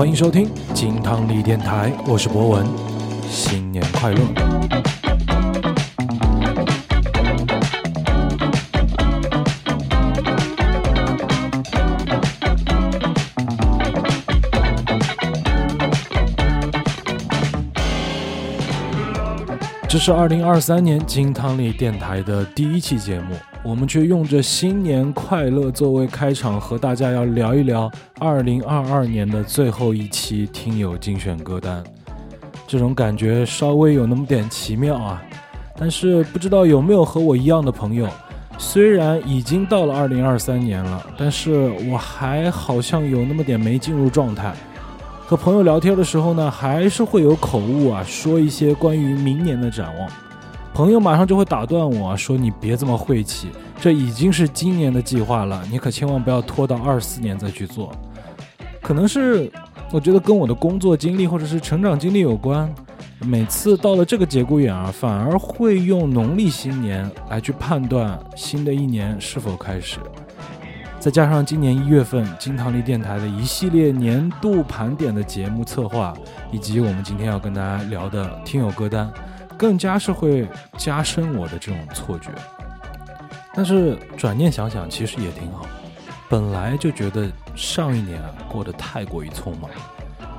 欢迎收听金汤力电台，我是博文，新年快乐！这是二零二三年金汤力电台的第一期节目，我们却用着新年快乐作为开场，和大家要聊一聊二零二二年的最后一期听友精选歌单。这种感觉稍微有那么点奇妙啊！但是不知道有没有和我一样的朋友，虽然已经到了二零二三年了，但是我还好像有那么点没进入状态。和朋友聊天的时候呢，还是会有口误啊，说一些关于明年的展望，朋友马上就会打断我说：“你别这么晦气，这已经是今年的计划了，你可千万不要拖到二四年再去做。”可能是我觉得跟我的工作经历或者是成长经历有关，每次到了这个节骨眼儿，反而会用农历新年来去判断新的一年是否开始。再加上今年一月份金汤力电台的一系列年度盘点的节目策划，以及我们今天要跟大家聊的听友歌单，更加是会加深我的这种错觉。但是转念想想，其实也挺好。本来就觉得上一年过得太过于匆忙，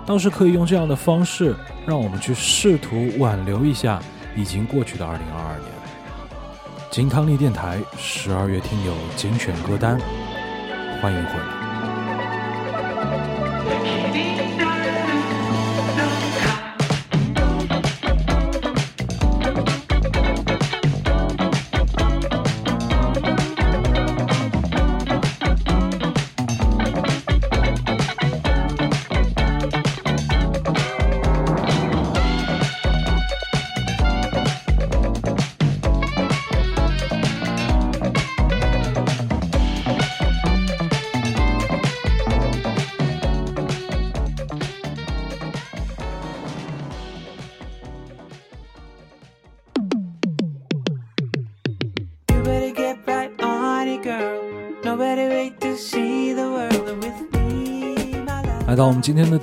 倒是可以用这样的方式，让我们去试图挽留一下已经过去的二零二二年。金汤力电台十二月听友精选歌单。欢迎回。来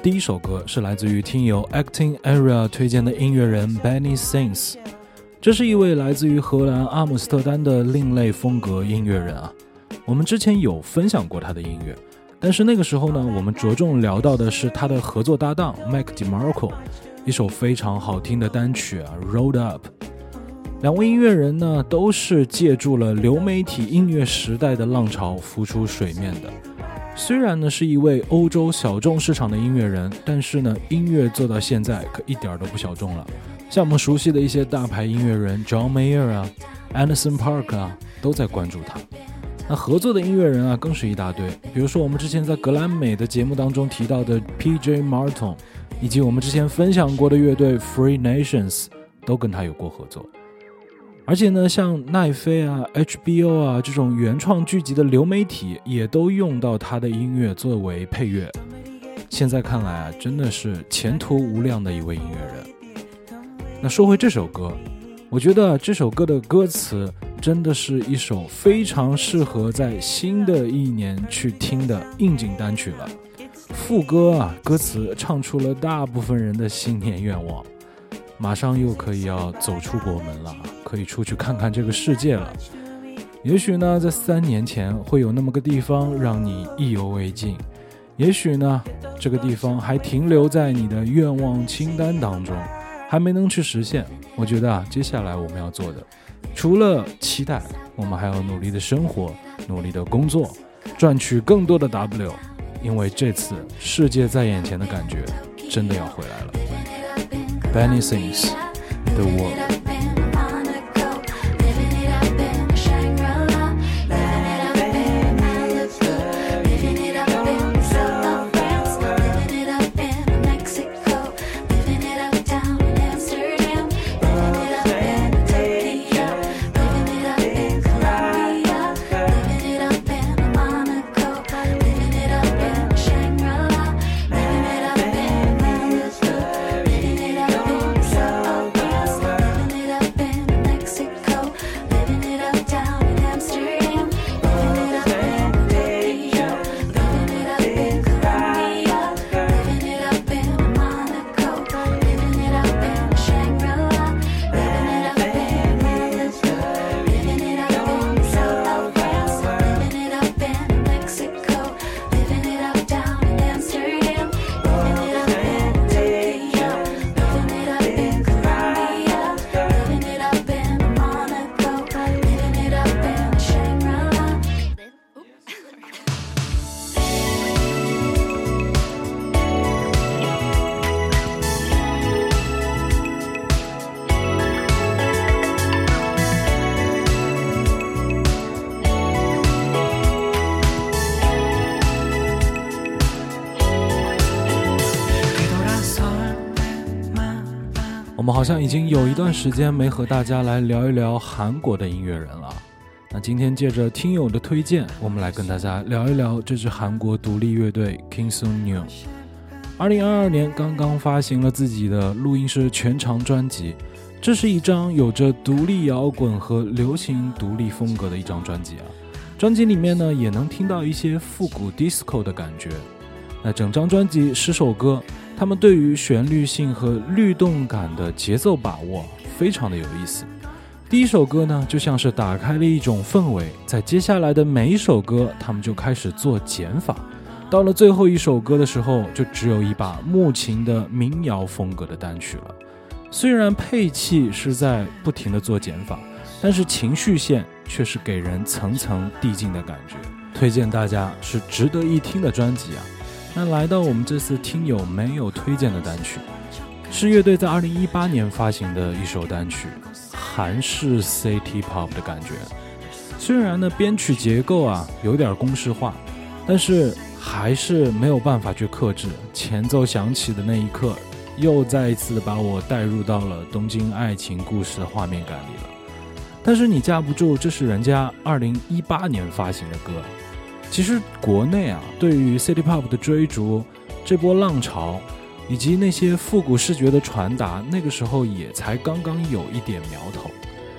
第一首歌，是来自于听友 Acting Area 推荐的音乐人 Benny Sings。这是一位来自于荷兰阿姆斯特丹的另类风格音乐人啊。我们之前有分享过他的音乐，但是那个时候呢，我们着重聊到的是他的合作搭档 Mac DeMarco，一首非常好听的单曲啊，Rolled Up。两位音乐人呢，都是借助了流媒体音乐时代的浪潮浮出水面的。虽然呢是一位欧洲小众市场的音乐人，但是呢音乐做到现在可一点都不小众了。像我们熟悉的一些大牌音乐人 John Mayer 啊，Anderson Park 啊，都在关注他。那合作的音乐人啊更是一大堆，比如说我们之前在格莱美的节目当中提到的 P.J. Martin，以及我们之前分享过的乐队 Free Nations，都跟他有过合作。而且呢，像奈飞啊、HBO 啊这种原创剧集的流媒体，也都用到他的音乐作为配乐。现在看来啊，真的是前途无量的一位音乐人。那说回这首歌，我觉得这首歌的歌词真的是一首非常适合在新的一年去听的应景单曲了。副歌啊，歌词唱出了大部分人的新年愿望。马上又可以要走出国门了，可以出去看看这个世界了。也许呢，在三年前会有那么个地方让你意犹未尽，也许呢，这个地方还停留在你的愿望清单当中，还没能去实现。我觉得啊，接下来我们要做的，除了期待，我们还要努力的生活，努力的工作，赚取更多的 W，因为这次世界在眼前的感觉真的要回来了。Benny sings the world. 好像已经有一段时间没和大家来聊一聊韩国的音乐人了。那今天借着听友的推荐，我们来跟大家聊一聊这支韩国独立乐队 King s u n New。二零二二年刚刚发行了自己的录音室全长专辑，这是一张有着独立摇滚和流行独立风格的一张专辑啊。专辑里面呢，也能听到一些复古 disco 的感觉。那整张专辑十首歌，他们对于旋律性和律动感的节奏把握非常的有意思。第一首歌呢，就像是打开了一种氛围，在接下来的每一首歌，他们就开始做减法。到了最后一首歌的时候，就只有一把木琴的民谣风格的单曲了。虽然配器是在不停的做减法，但是情绪线却是给人层层递进的感觉。推荐大家是值得一听的专辑啊。那来到我们这次听友没有推荐的单曲，是乐队在二零一八年发行的一首单曲。韩式 City Pop 的感觉，虽然呢编曲结构啊有点公式化，但是还是没有办法去克制。前奏响起的那一刻，又再一次把我带入到了东京爱情故事的画面感里了。但是你架不住，这是人家二零一八年发行的歌。其实国内啊，对于 City Pop 的追逐，这波浪潮。以及那些复古视觉的传达，那个时候也才刚刚有一点苗头，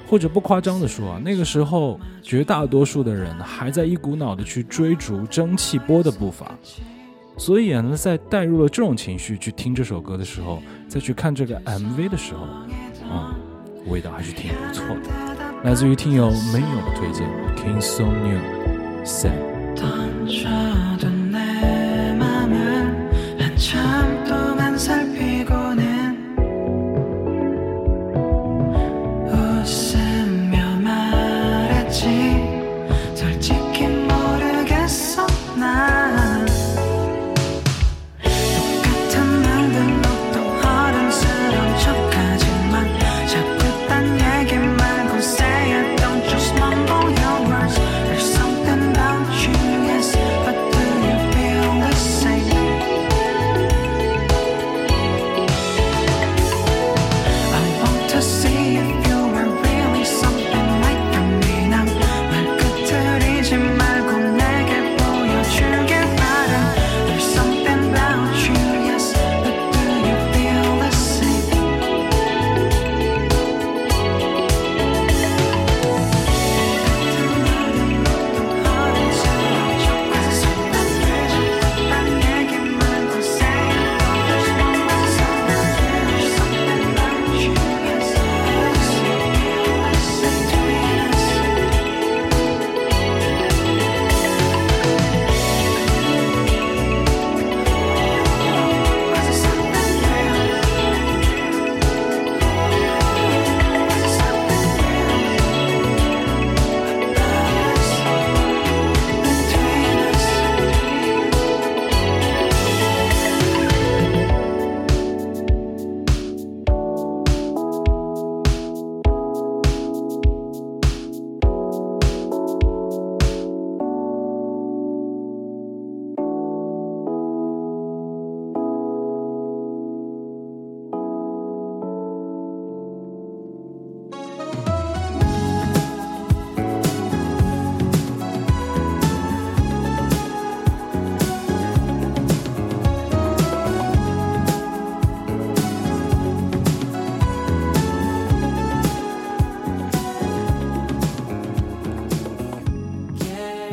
或者不夸张的说啊，那个时候绝大多数的人还在一股脑的去追逐蒸汽波的步伐，所以呢，在带入了这种情绪去听这首歌的时候，再去看这个 MV 的时候，嗯，味道还是挺不错的。来自于听友没有的推荐，King Song New Sam。tan shadow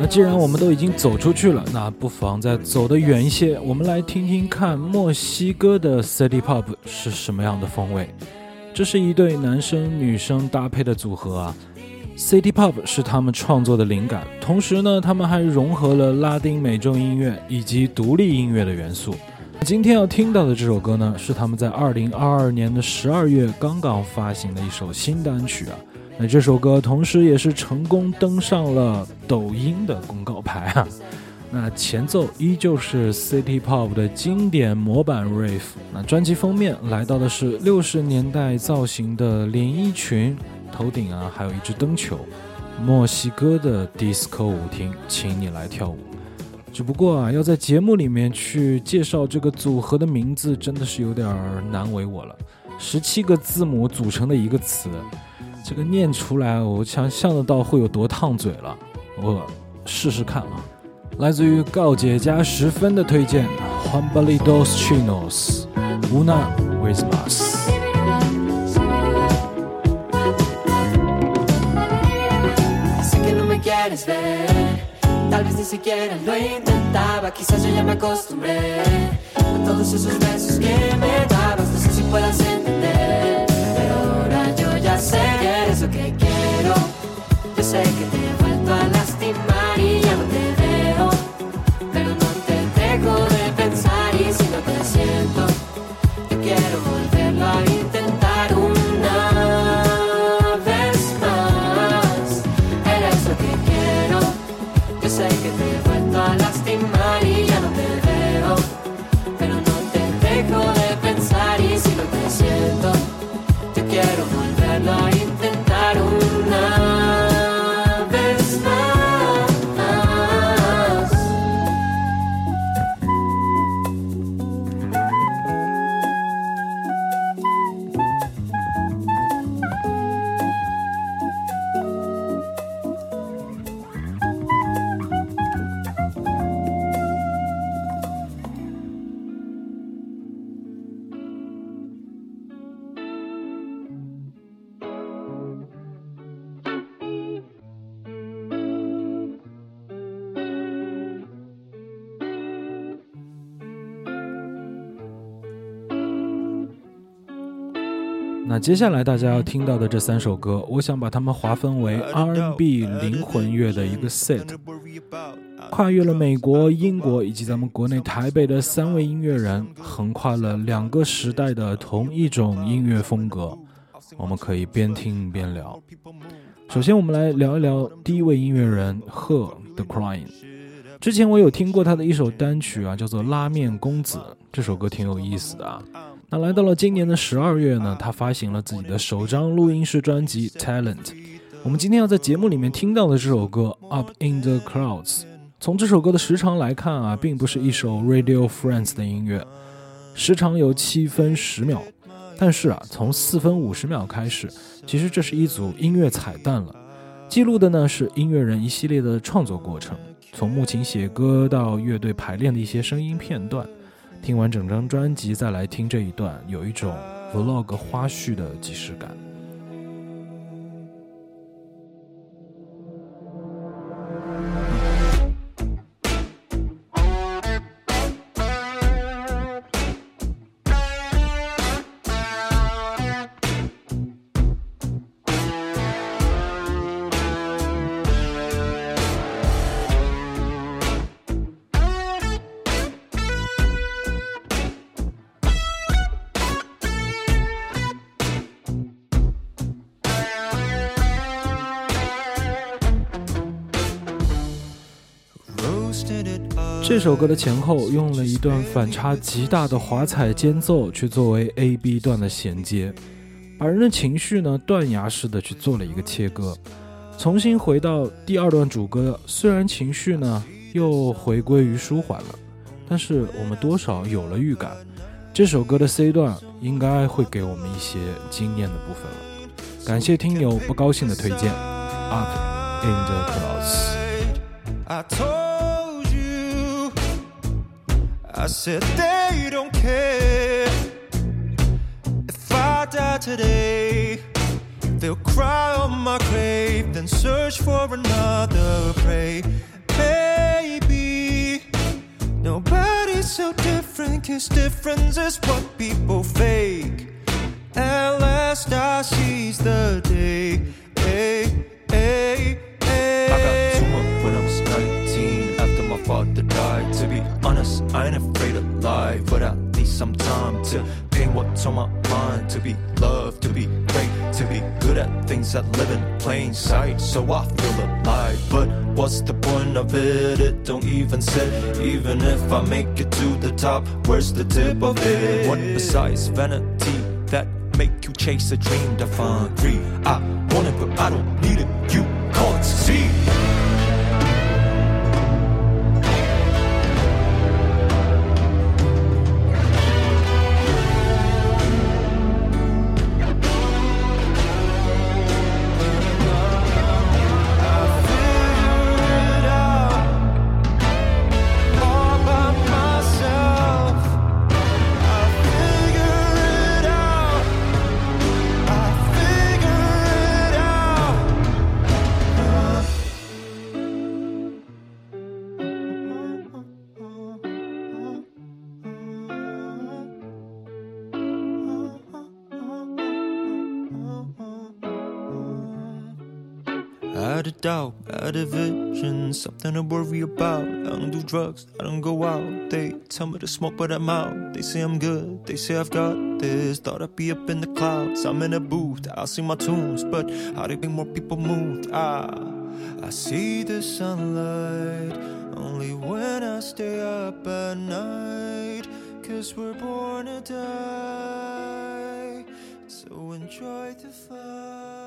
既然我们都已经走出去了，那不妨再走得远一些。我们来听听看墨西哥的 City Pop 是什么样的风味。这是一对男生女生搭配的组合啊。City Pop 是他们创作的灵感，同时呢，他们还融合了拉丁美洲音乐以及独立音乐的元素。今天要听到的这首歌呢，是他们在2022年的12月刚刚发行的一首新单曲啊。那这首歌同时也是成功登上了抖音的公告牌啊！那前奏依旧是 City Pop 的经典模板 Riff。那专辑封面来到的是六十年代造型的连衣裙，头顶啊还有一只灯球。墨西哥的 Disco 舞厅，请你来跳舞。只不过啊，要在节目里面去介绍这个组合的名字，真的是有点难为我了。十七个字母组成的一个词，这个念出来，我想象得到会有多烫嘴了。我试试看啊，来自于告解家十分的推荐，Juan Balidos Chinos，Una vez más。Tal vez ni siquiera lo intentaba, quizás yo ya me acostumbré a todos esos besos que me dabas. No sé si puedas entender, sé que eres lo que quiero. Yo sé que te 那接下来大家要听到的这三首歌，我想把它们划分为 R&B 灵魂乐的一个 set，跨越了美国、英国以及咱们国内台北的三位音乐人，横跨了两个时代的同一种音乐风格，我们可以边听边聊。首先，我们来聊一聊第一位音乐人贺 The Crying。之前我有听过他的一首单曲啊，叫做《拉面公子》，这首歌挺有意思的啊。那来到了今年的十二月呢，他发行了自己的首张录音室专辑《Talent》。我们今天要在节目里面听到的这首歌《Up in the Clouds》，从这首歌的时长来看啊，并不是一首 Radio Friends 的音乐，时长有七分十秒。但是啊，从四分五十秒开始，其实这是一组音乐彩蛋了，记录的呢是音乐人一系列的创作过程，从木琴写歌到乐队排练的一些声音片段。听完整张专辑再来听这一段，有一种 vlog 花絮的即视感。这首歌的前后用了一段反差极大的华彩间奏去作为 A B 段的衔接，把人的情绪呢断崖式的去做了一个切割，重新回到第二段主歌，虽然情绪呢又回归于舒缓了，但是我们多少有了预感，这首歌的 C 段应该会给我们一些惊艳的部分了。感谢听友不高兴的推荐，Up in the Clouds。I said they don't care. If I die today, they'll cry on my grave, then search for another prey. Maybe nobody's so different, cause difference is what people fake. At last I seize the day. Hey, I ain't afraid of life, but I need some time to paint what's on my mind. To be loved, to be great, to be good at things that live in plain sight. So I feel alive, but what's the point of it? It don't even sit. Even if I make it to the top, where's the tip of it? What besides vanity that make you chase a dream to find greed? I want it, but I don't need it. You can't see. Doubt, out of vision, something to worry about. I don't do drugs, I don't go out. They tell me to smoke, but I'm out. They say I'm good, they say I've got this. Thought I'd be up in the clouds. I'm in a booth, I'll sing my tunes, but how to make more people moved? Ah, I see the sunlight only when I stay up at night. Cause we're born to die. So enjoy the fight.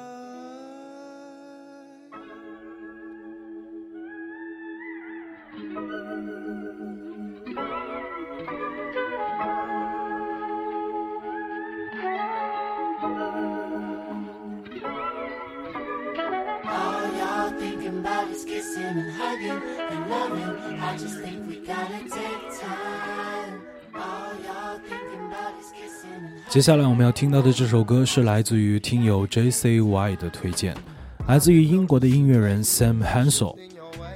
接下来我们要听到的这首歌是来自于听友 JCY 的推荐，来自于英国的音乐人 SamHansel。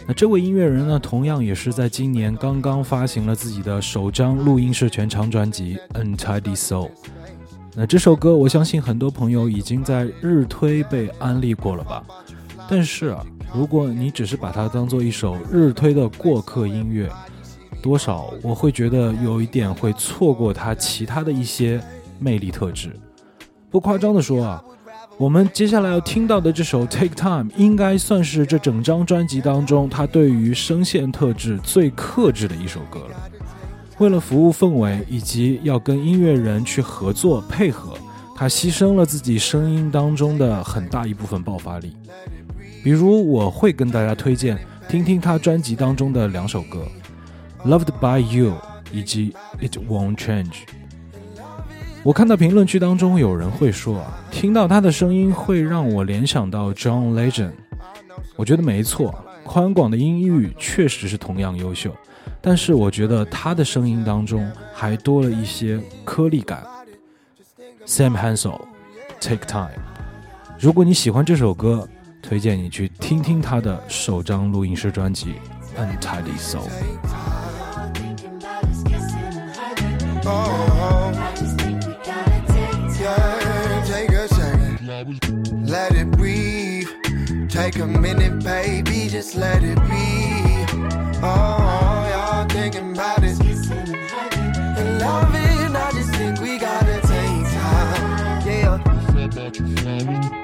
那这位音乐人呢，同样也是在今年刚刚发行了自己的首张录音室全长专辑《Untidy Soul》。那这首歌我相信很多朋友已经在日推被安利过了吧？但是。如果你只是把它当做一首日推的过客音乐，多少我会觉得有一点会错过它其他的一些魅力特质。不夸张的说啊，我们接下来要听到的这首《Take Time》应该算是这整张专辑当中它对于声线特质最克制的一首歌了。为了服务氛围以及要跟音乐人去合作配合，他牺牲了自己声音当中的很大一部分爆发力。比如，我会跟大家推荐听听他专辑当中的两首歌，《Loved by You》以及《It Won't Change》。我看到评论区当中有人会说啊，听到他的声音会让我联想到 John Legend。我觉得没错，宽广的音域确实是同样优秀，但是我觉得他的声音当中还多了一些颗粒感。Sam Hansel，Take Time。如果你喜欢这首歌，推荐你去听听他的首张录音室专辑《Untidy Soul》。All thinking about is kissing and hugging. Oh, I just think we gotta take time take a second. Let it breathe. Take a minute, baby, just let it be. Oh, y'all thinking about it. Kissing and hugging. And loving, I just think we gotta take time. Yeah.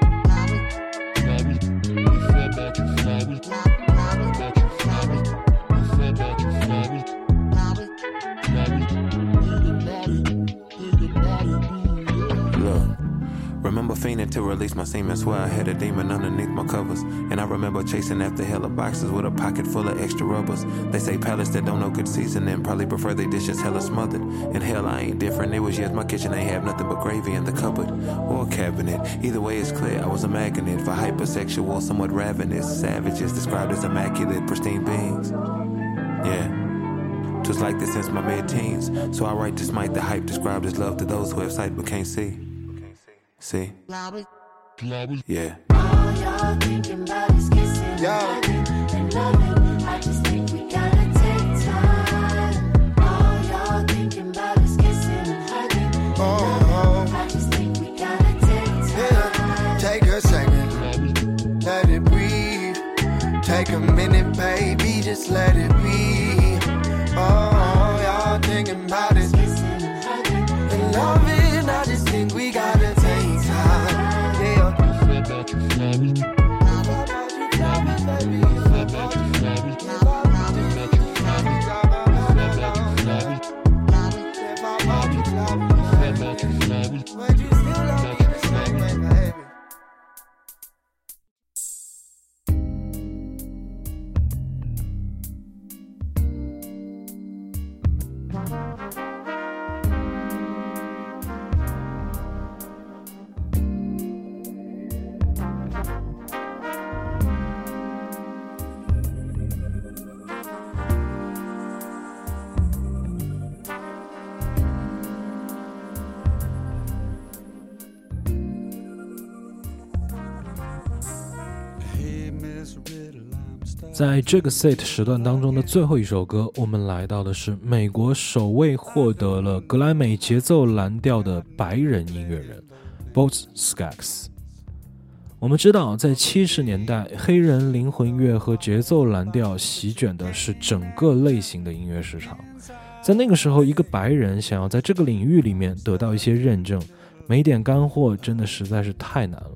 Remember fiending to release my semen. Swear I had a demon underneath my covers. And I remember chasing after hella boxes with a pocket full of extra rubbers. They say palace that don't know good seasoning probably prefer they dishes hella smothered. And hell, I ain't different. It was just my kitchen ain't have nothing but gravy in the cupboard or cabinet. Either way, it's clear I was a magnet for hypersexual, somewhat ravenous savages described as immaculate, pristine beings. Yeah. Twas like this since my mid-teens. So I write this might the hype described as love to those who have sight but can't see. See? Yeah. All y'all thinking about is kissing Yeah. and loving. I just think we gotta take time. All y'all thinking about is kissing and hugging and Oh, loving. I just think we gotta take yeah. Take a second. Let it breathe. Take a minute, baby, just let 在这个 set 时段当中的最后一首歌，我们来到的是美国首位获得了格莱美节奏蓝调的白人音乐人 Boz Scaggs。我们知道，在七十年代，黑人灵魂乐和节奏蓝调席卷的是整个类型的音乐市场。在那个时候，一个白人想要在这个领域里面得到一些认证，没点干货真的实在是太难了。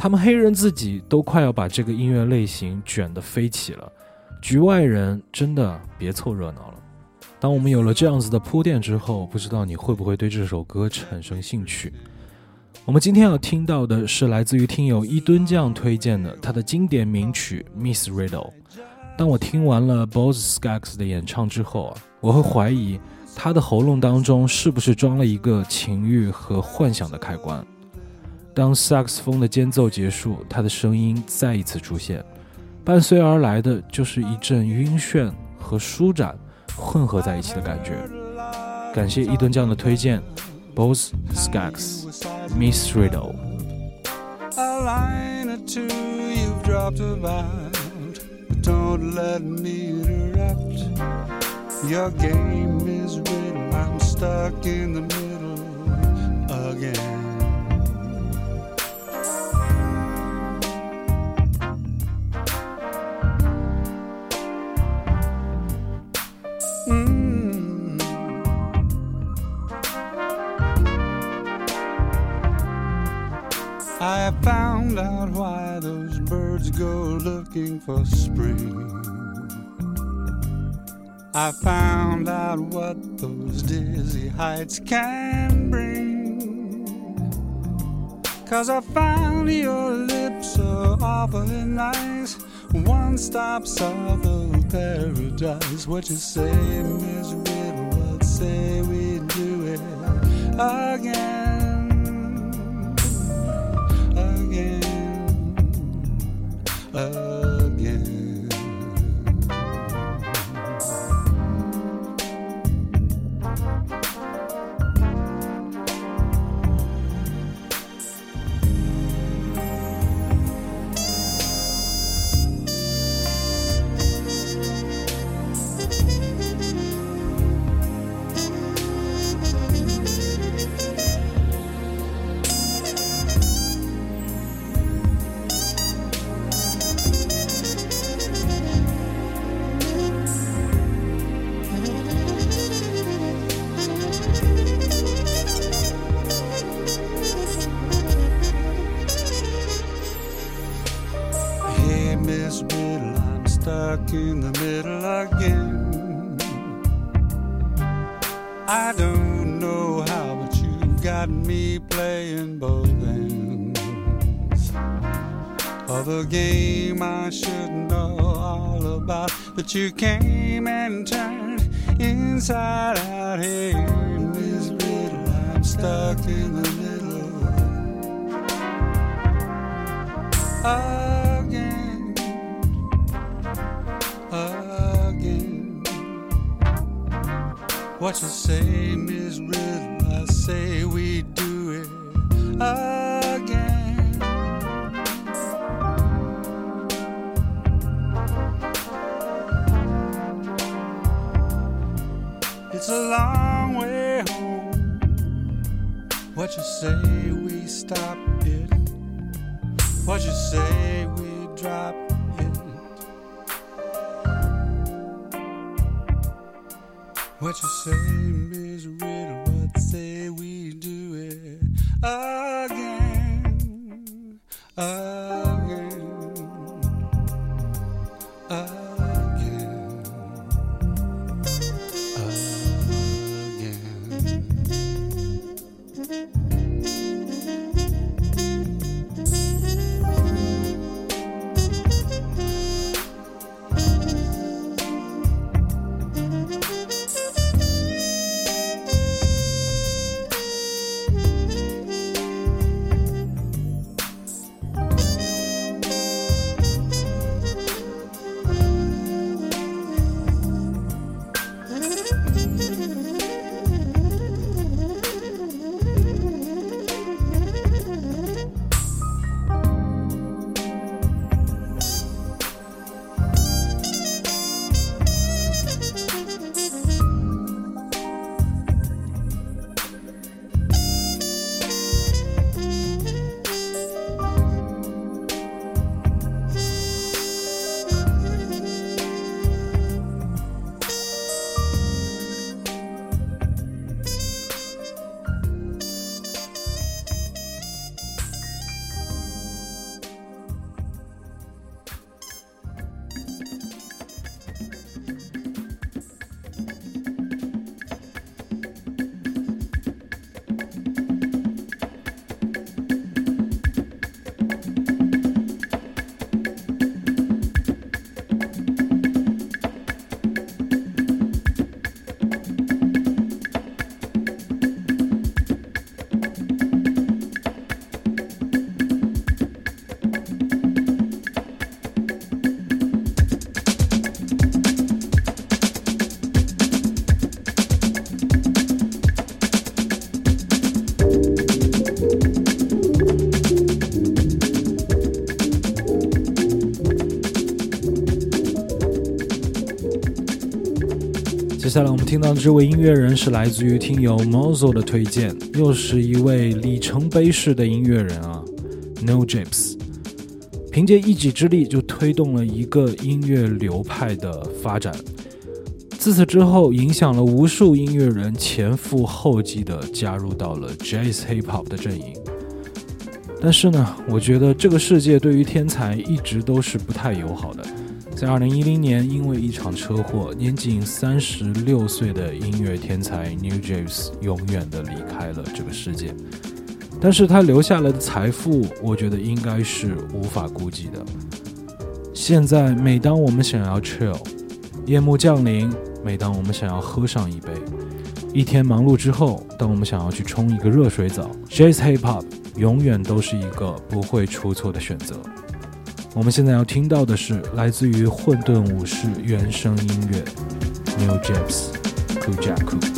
他们黑人自己都快要把这个音乐类型卷得飞起了，局外人真的别凑热闹了。当我们有了这样子的铺垫之后，不知道你会不会对这首歌产生兴趣？我们今天要听到的是来自于听友一吨酱推荐的他的经典名曲《Miss Riddle》。当我听完了 Boz Scaggs 的演唱之后啊，我会怀疑他的喉咙当中是不是装了一个情欲和幻想的开关。当萨克斯风的间奏结束，他的声音再一次出现，伴随而来的就是一阵晕眩和舒展混合在一起的感觉。感谢一吨酱的推荐。Both Skags, Miss Riddle. Your game is rigged. I'm stuck in the middle again. I found out why those birds go looking for spring. I found out what those dizzy heights can bring. Cause I found your lips so awfully nice. One stop south of paradise. What you say, Miss Riddle? What say we do it again? Again. But you came and turned inside out. Hey, Miss Riddle, I'm stuck in the middle again, again. What you say, Miss Riddle? I say we do it again. Long way home. What you say, we stop it. What you say, we drop it. What you say, Miss Riddle? What say we do it again, again, 接下来我们听到的这位音乐人是来自于听友 Mozo 的推荐，又是一位里程碑式的音乐人啊，No James。凭借一己之力就推动了一个音乐流派的发展，自此之后影响了无数音乐人前赴后继的加入到了 Jazz Hip Hop 的阵营。但是呢，我觉得这个世界对于天才一直都是不太友好的。在二零一零年，因为一场车祸，年仅三十六岁的音乐天才 New James 永远的离开了这个世界。但是他留下来的财富，我觉得应该是无法估计的。现在，每当我们想要 chill，夜幕降临；每当我们想要喝上一杯，一天忙碌之后，当我们想要去冲一个热水澡，Jazz Hip Hop 永远都是一个不会出错的选择。我们现在要听到的是来自于混沌武士原声音乐，New James Kujaku。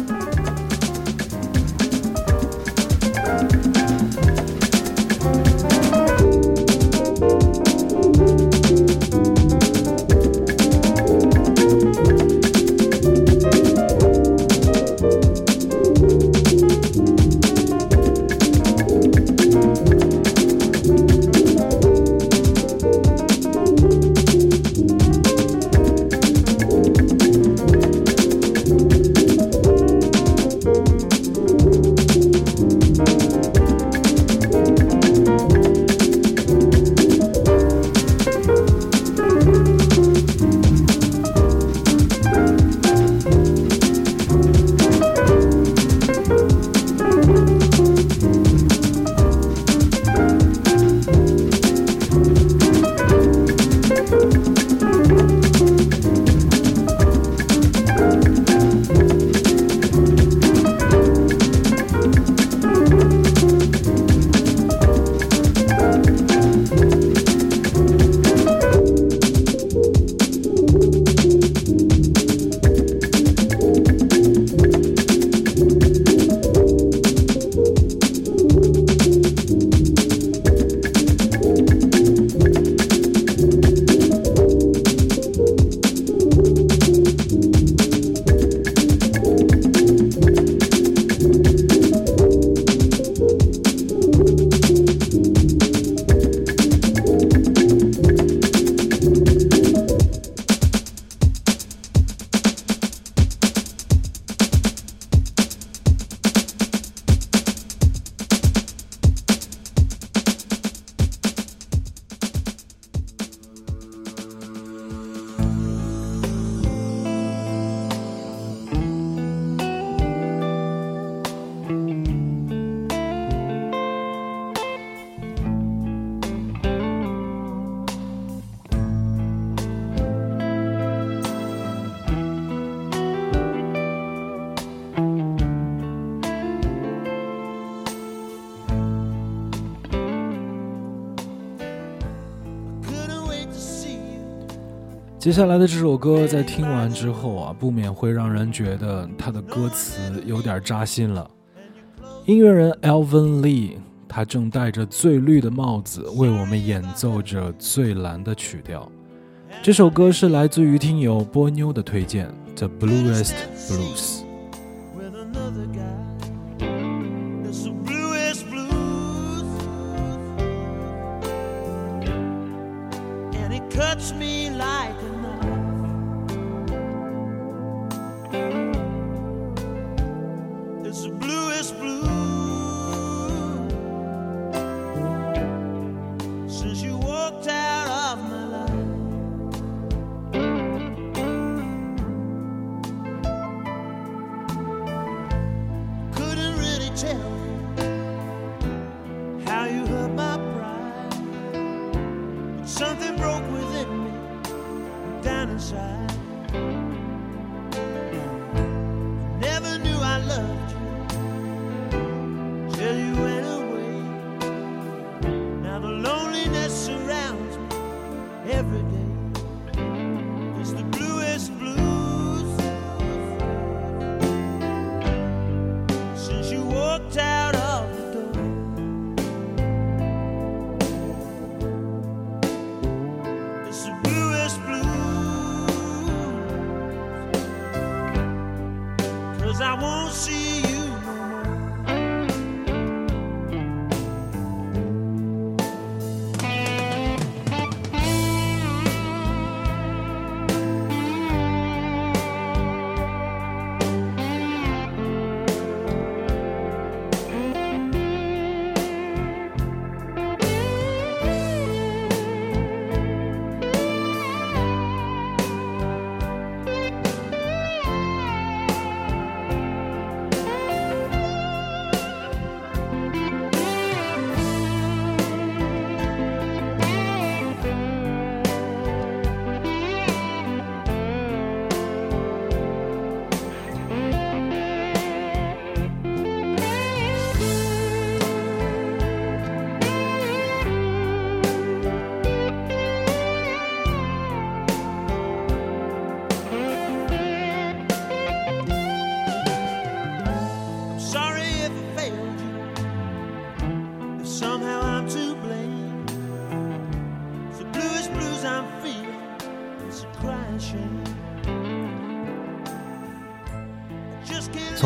接下来的这首歌，在听完之后啊，不免会让人觉得它的歌词有点扎心了。音乐人 Elvin Lee，他正戴着最绿的帽子，为我们演奏着最蓝的曲调。这首歌是来自于听友波妞的推荐，《The Bluest Blues》。Cuts me like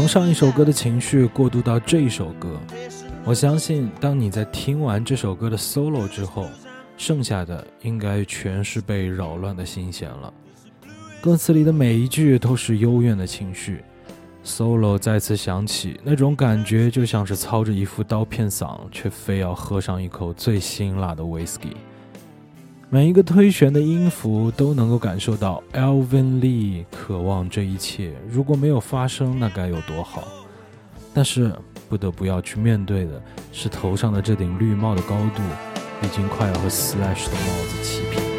从上一首歌的情绪过渡到这一首歌，我相信，当你在听完这首歌的 solo 之后，剩下的应该全是被扰乱的心弦了。歌词里的每一句都是幽怨的情绪，solo 再次响起，那种感觉就像是操着一副刀片嗓，却非要喝上一口最辛辣的 whisky。每一个推弦的音符都能够感受到 Alvin Lee 渴望这一切，如果没有发生，那该有多好。但是不得不要去面对的是，头上的这顶绿帽的高度，已经快要和 Slash 的帽子齐平。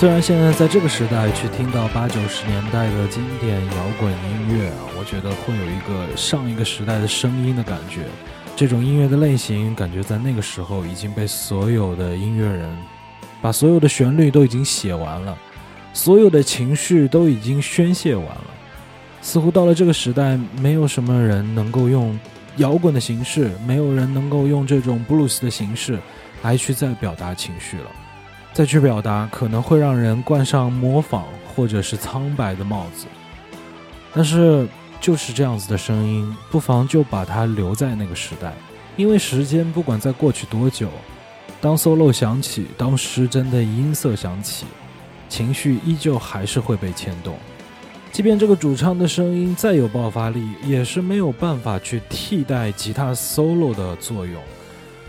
虽然现在在这个时代去听到八九十年代的经典摇滚音乐啊，我觉得会有一个上一个时代的声音的感觉。这种音乐的类型，感觉在那个时候已经被所有的音乐人把所有的旋律都已经写完了，所有的情绪都已经宣泄完了。似乎到了这个时代，没有什么人能够用摇滚的形式，没有人能够用这种布鲁斯的形式来去再表达情绪了。再去表达可能会让人冠上模仿或者是苍白的帽子，但是就是这样子的声音，不妨就把它留在那个时代，因为时间不管在过去多久，当 solo 响起，当失真的音色响起，情绪依旧还是会被牵动，即便这个主唱的声音再有爆发力，也是没有办法去替代吉他 solo 的作用。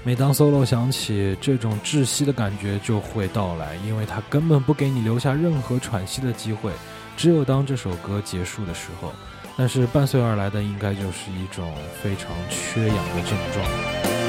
每当 solo 响起，这种窒息的感觉就会到来，因为它根本不给你留下任何喘息的机会。只有当这首歌结束的时候，但是伴随而来的应该就是一种非常缺氧的症状。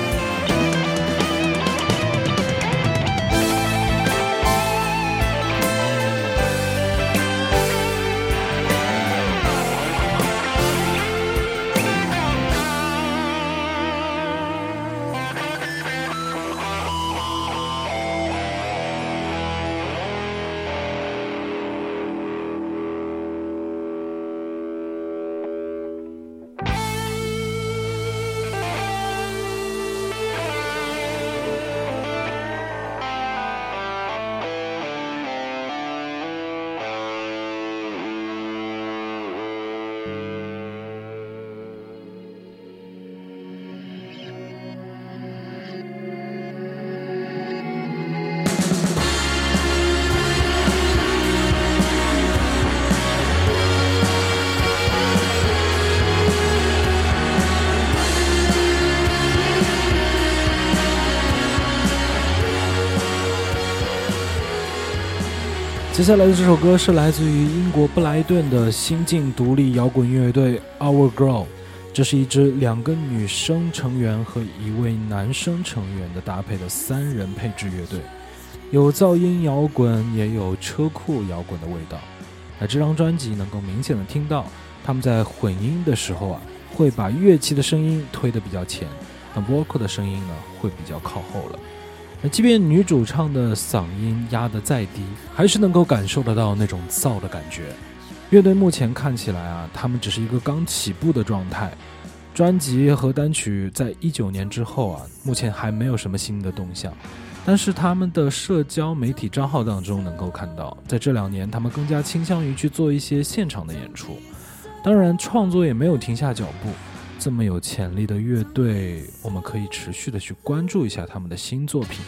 接下来的这首歌是来自于英国布莱顿的新晋独立摇滚乐队 Our Girl，这是一支两个女生成员和一位男生成员的搭配的三人配置乐队，有噪音摇滚，也有车库摇滚的味道。那这张专辑能够明显的听到，他们在混音的时候啊，会把乐器的声音推得比较前，那 vocal 的声音呢会比较靠后了。那即便女主唱的嗓音压得再低，还是能够感受得到那种燥的感觉。乐队目前看起来啊，他们只是一个刚起步的状态。专辑和单曲在一九年之后啊，目前还没有什么新的动向。但是他们的社交媒体账号当中能够看到，在这两年他们更加倾向于去做一些现场的演出。当然，创作也没有停下脚步。这么有潜力的乐队，我们可以持续的去关注一下他们的新作品。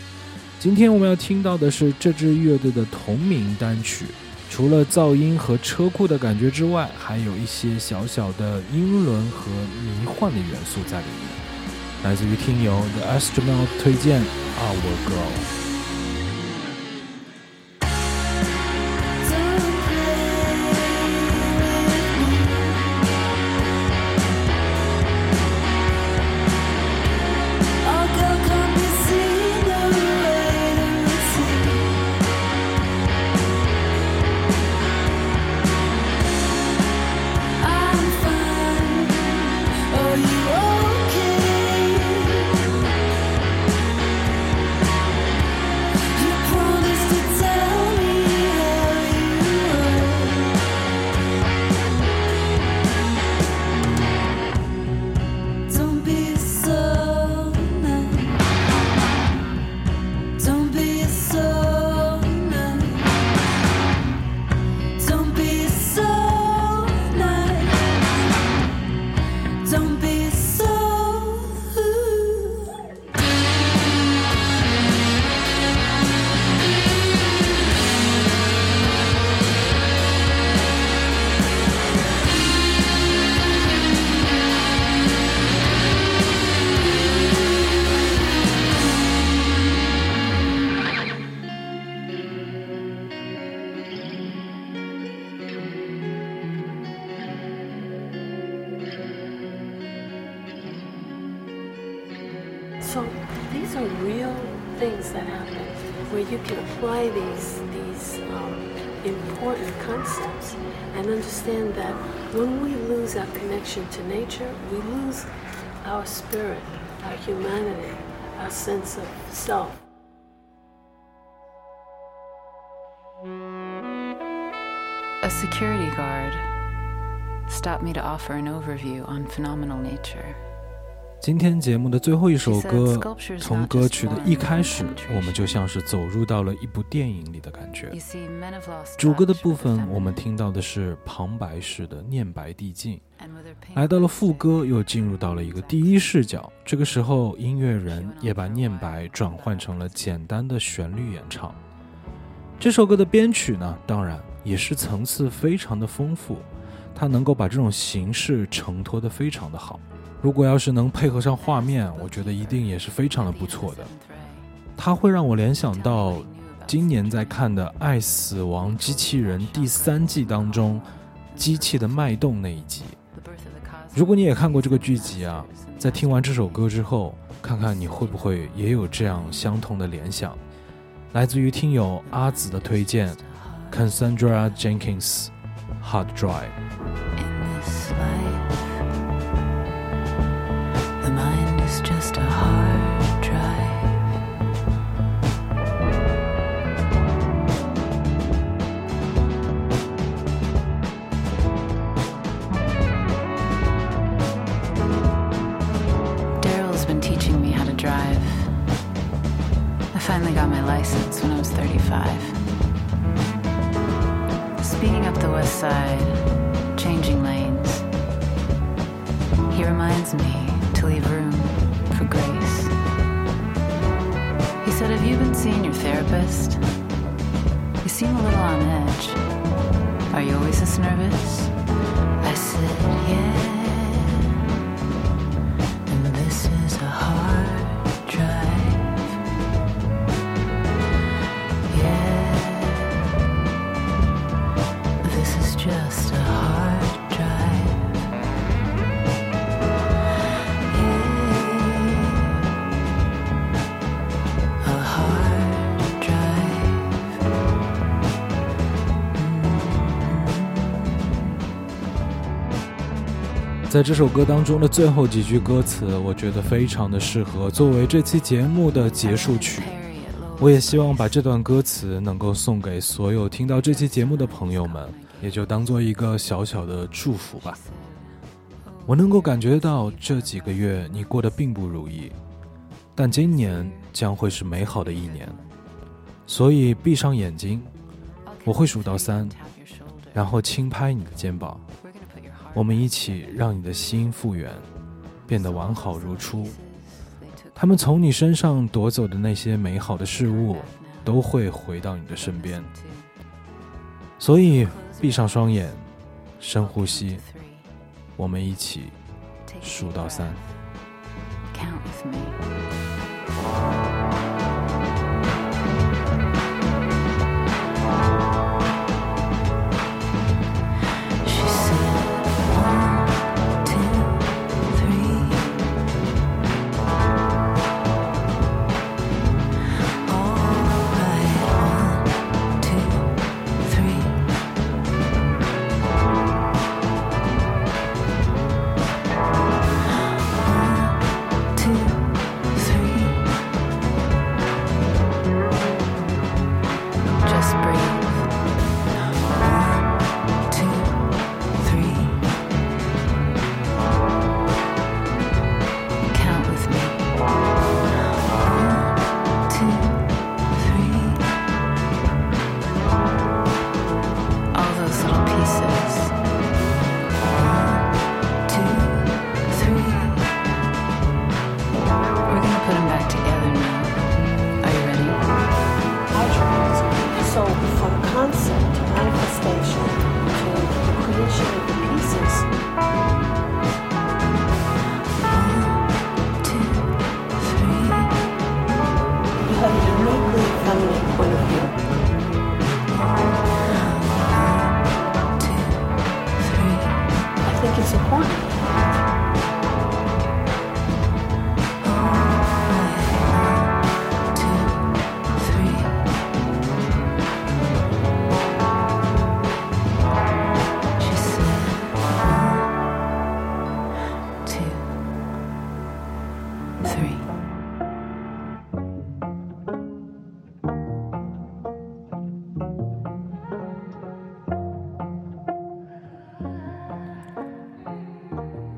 今天我们要听到的是这支乐队的同名单曲，除了噪音和车库的感觉之外，还有一些小小的英伦和迷幻的元素在里面。来自于听友 The Astronaut 推荐 Our Girl。Lose our connection to nature, we lose our spirit, our humanity, our sense of self. A security guard stopped me to offer an overview on phenomenal nature. 今天节目的最后一首歌，从歌曲的一开始，我们就像是走入到了一部电影里的感觉。主歌的部分，我们听到的是旁白式的念白递进，来到了副歌，又进入到了一个第一视角。这个时候，音乐人也把念白转换成了简单的旋律演唱。这首歌的编曲呢，当然也是层次非常的丰富，它能够把这种形式承托的非常的好。如果要是能配合上画面，我觉得一定也是非常的不错的。它会让我联想到今年在看的《爱死亡机器人》第三季当中机器的脉动那一集。如果你也看过这个剧集啊，在听完这首歌之后，看看你会不会也有这样相同的联想。来自于听友阿紫的推荐，Cassandra Jenkins，《Hard Drive》。在这首歌当中的最后几句歌词，我觉得非常的适合作为这期节目的结束曲。我也希望把这段歌词能够送给所有听到这期节目的朋友们，也就当做一个小小的祝福吧。我能够感觉到这几个月你过得并不如意，但今年将会是美好的一年，所以闭上眼睛，我会数到三，然后轻拍你的肩膀，我们一起让你的心复原，变得完好如初。他们从你身上夺走的那些美好的事物，都会回到你的身边。所以，闭上双眼，深呼吸，我们一起数到三。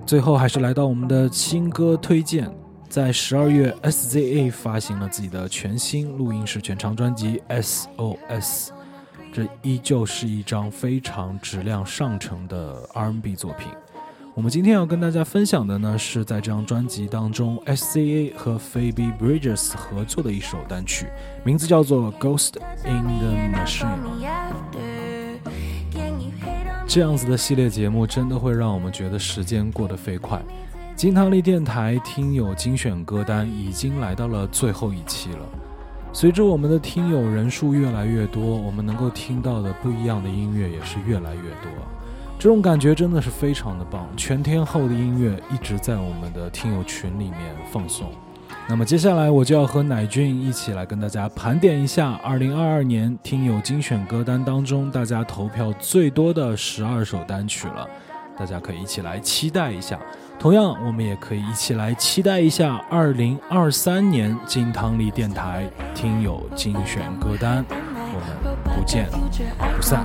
最后还是来到我们的新歌推荐，在十二月，SZA 发行了自己的全新录音室全长专辑《SOS》，这依旧是一张非常质量上乘的 R&B 作品。我们今天要跟大家分享的呢，是在这张专辑当中，SZA 和 Phoebe Bridges 合作的一首单曲，名字叫做《Ghost in the Machine》。这样子的系列节目真的会让我们觉得时间过得飞快。金汤力电台听友精选歌单已经来到了最后一期了。随着我们的听友人数越来越多，我们能够听到的不一样的音乐也是越来越多。这种感觉真的是非常的棒。全天候的音乐一直在我们的听友群里面放送。那么接下来我就要和乃俊一起来跟大家盘点一下2022年听友精选歌单当中大家投票最多的十二首单曲了，大家可以一起来期待一下。同样，我们也可以一起来期待一下2023年金汤力电台听友精选歌单。我们不见不散。